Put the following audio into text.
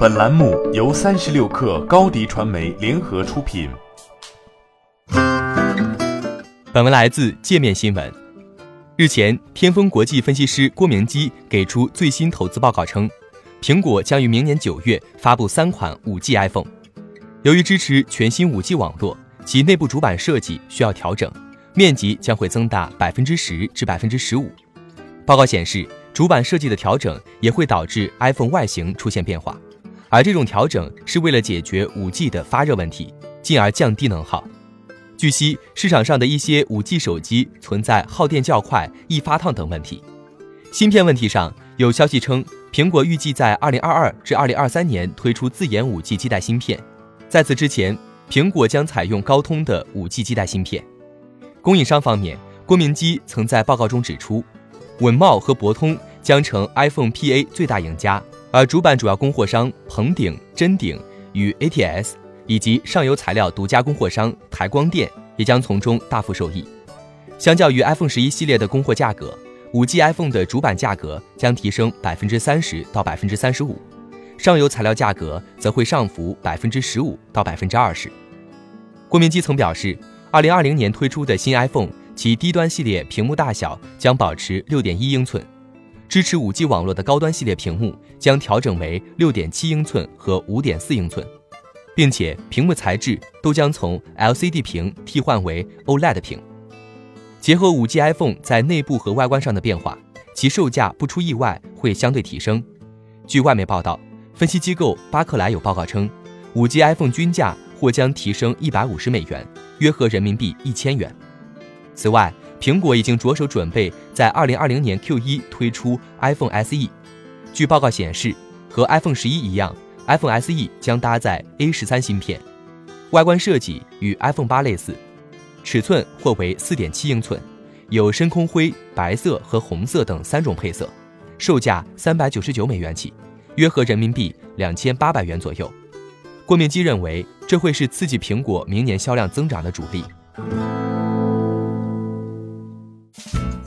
本栏目由三十六氪高低传媒联合出品。本文来自界面新闻。日前，天风国际分析师郭明基给出最新投资报告称，苹果将于明年九月发布三款五 G iPhone。由于支持全新五 G 网络，其内部主板设计需要调整，面积将会增大百分之十至百分之十五。报告显示，主板设计的调整也会导致 iPhone 外形出现变化。而这种调整是为了解决 5G 的发热问题，进而降低能耗。据悉，市场上的一些 5G 手机存在耗电较快、易发烫等问题。芯片问题上，有消息称，苹果预计在2022至2023年推出自研 5G 基带芯片。在此之前，苹果将采用高通的 5G 基带芯片。供应商方面，郭明基曾在报告中指出，稳茂和博通将成 iPhone PA 最大赢家。而主板主要供货商鹏鼎、臻鼎与 ATS，以及上游材料独家供货商台光电也将从中大幅受益。相较于 iPhone 十一系列的供货价格，五 G iPhone 的主板价格将提升百分之三十到百分之三十五，上游材料价格则会上浮百分之十五到百分之二十。郭明基曾表示，二零二零年推出的新 iPhone，其低端系列屏幕大小将保持六点一英寸。支持 5G 网络的高端系列屏幕将调整为6.7英寸和5.4英寸，并且屏幕材质都将从 LCD 屏替换为 OLED 屏。结合 5G iPhone 在内部和外观上的变化，其售价不出意外会相对提升。据外媒报道，分析机构巴克莱有报告称，5G iPhone 均价或将提升150美元，约合人民币1000元。此外，苹果已经着手准备在二零二零年 Q 一推出 iPhone SE。据报告显示，和 iPhone 十一一样，iPhone SE 将搭载 A 十三芯片，外观设计与 iPhone 八类似，尺寸或为四点七英寸，有深空灰、白色和红色等三种配色，售价三百九十九美元起，约合人民币两千八百元左右。郭明基认为，这会是刺激苹果明年销量增长的主力。